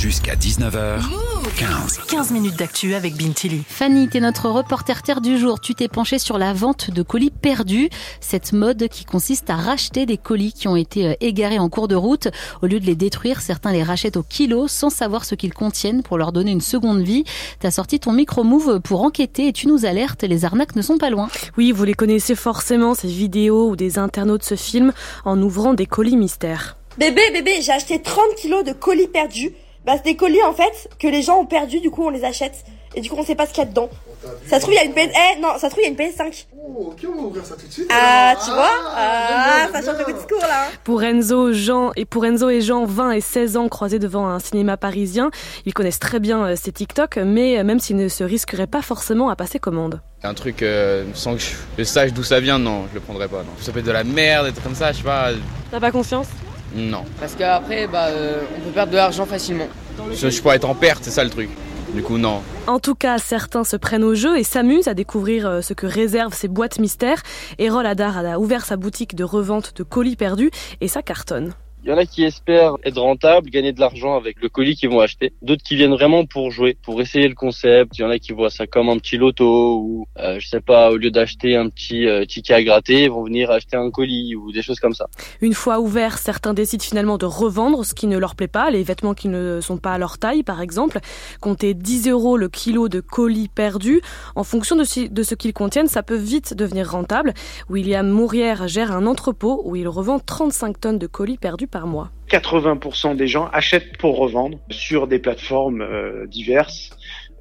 Jusqu'à 19h, 15. 15 minutes d'actu avec Bintili. Fanny, t'es notre reporter terre du jour. Tu t'es penchée sur la vente de colis perdus. Cette mode qui consiste à racheter des colis qui ont été euh, égarés en cours de route. Au lieu de les détruire, certains les rachètent au kilo sans savoir ce qu'ils contiennent pour leur donner une seconde vie. T'as sorti ton micro-move pour enquêter et tu nous alertes. Les arnaques ne sont pas loin. Oui, vous les connaissez forcément, ces vidéos où des internautes se filment en ouvrant des colis mystères. Bébé, bébé, j'ai acheté 30 kilos de colis perdus. Bah, c'est des colis en fait que les gens ont perdus, du coup on les achète. Et du coup on sait pas ce qu'il y a dedans. Ça se trouve il y a une PS... Eh non, ça se trouve il y a une PS5. Oh, ok, on va ouvrir ça tout de suite. Ah, tu vois Ah, ça change le discours là. hein. Pour Enzo, Jean et pour Enzo et Jean, 20 et 16 ans croisés devant un cinéma parisien, ils connaissent très bien euh, ces TikTok, mais euh, même s'ils ne se risqueraient pas forcément à passer commande. Un truc euh, sans que je, je sache d'où ça vient, non, je le prendrais pas. Non. Ça peut être de la merde, des trucs comme ça, je sais pas. T'as pas confiance? Non. Parce qu'après, bah, euh, on peut perdre de l'argent facilement. Je, je pourrais être en perte, c'est ça le truc. Du coup, non. En tout cas, certains se prennent au jeu et s'amusent à découvrir euh, ce que réservent ces boîtes mystères. Erol Hadar a ouvert sa boutique de revente de colis perdus et ça cartonne. Il y en a qui espèrent être rentables, gagner de l'argent avec le colis qu'ils vont acheter. D'autres qui viennent vraiment pour jouer, pour essayer le concept. Il y en a qui voient ça comme un petit loto ou, euh, je sais pas, au lieu d'acheter un petit euh, ticket à gratter, ils vont venir acheter un colis ou des choses comme ça. Une fois ouverts, certains décident finalement de revendre ce qui ne leur plaît pas, les vêtements qui ne sont pas à leur taille par exemple. Compter 10 euros le kilo de colis perdus. En fonction de ce qu'ils contiennent, ça peut vite devenir rentable. William Mourière gère un entrepôt où il revend 35 tonnes de colis perdus par mois. 80% des gens achètent pour revendre sur des plateformes euh, diverses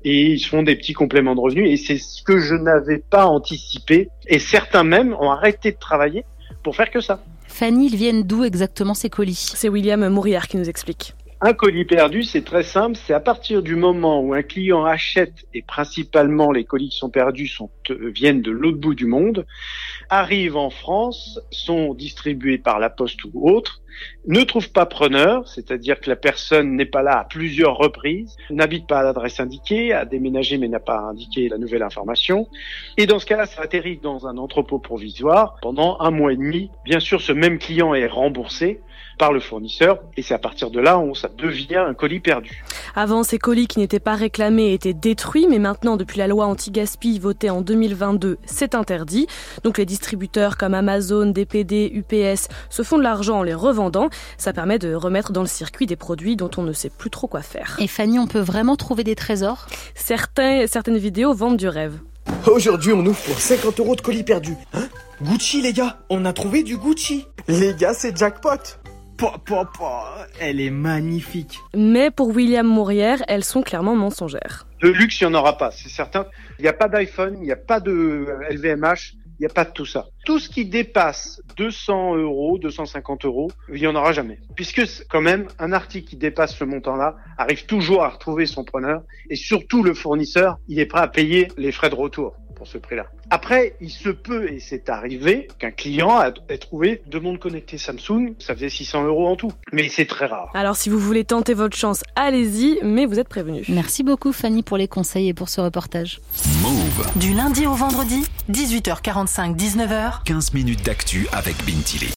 et ils se font des petits compléments de revenus et c'est ce que je n'avais pas anticipé et certains même ont arrêté de travailler pour faire que ça. Fanny, ils viennent d'où exactement ces colis? C'est William Mourière qui nous explique. Un colis perdu, c'est très simple, c'est à partir du moment où un client achète, et principalement les colis qui sont perdus viennent de l'autre bout du monde, arrivent en France, sont distribués par la poste ou autre, ne trouvent pas preneur, c'est-à-dire que la personne n'est pas là à plusieurs reprises, n'habite pas à l'adresse indiquée, a déménagé mais n'a pas indiqué la nouvelle information, et dans ce cas-là, ça atterrit dans un entrepôt provisoire pendant un mois et demi. Bien sûr, ce même client est remboursé par le fournisseur, et c'est à partir de là où ça devient un colis perdu. Avant, ces colis qui n'étaient pas réclamés étaient détruits, mais maintenant, depuis la loi anti-gaspi votée en 2022, c'est interdit. Donc les distributeurs comme Amazon, DPD, UPS se font de l'argent en les revendant. Ça permet de remettre dans le circuit des produits dont on ne sait plus trop quoi faire. Et Fanny, on peut vraiment trouver des trésors? Certains, certaines vidéos vendent du rêve. Aujourd'hui, on ouvre pour 50 euros de colis perdus. Hein? Gucci, les gars, on a trouvé du Gucci. Les gars, c'est jackpot. Elle est magnifique. Mais pour William Mourière, elles sont clairement mensongères. De luxe, il n'y en aura pas, c'est certain. Il n'y a pas d'iPhone, il n'y a pas de LVMH, il n'y a pas de tout ça. Tout ce qui dépasse 200 euros, 250 euros, il n'y en aura jamais. Puisque quand même, un article qui dépasse ce montant-là arrive toujours à retrouver son preneur et surtout le fournisseur, il est prêt à payer les frais de retour pour ce prix-là. Après, il se peut, et c'est arrivé, qu'un client ait trouvé deux montres connectées Samsung, ça faisait 600 euros en tout. Mais c'est très rare. Alors si vous voulez tenter votre chance, allez-y, mais vous êtes prévenus. Merci beaucoup Fanny pour les conseils et pour ce reportage. Move. Du lundi au vendredi, 18h45, 19h. 15 minutes d'actu avec Bintili.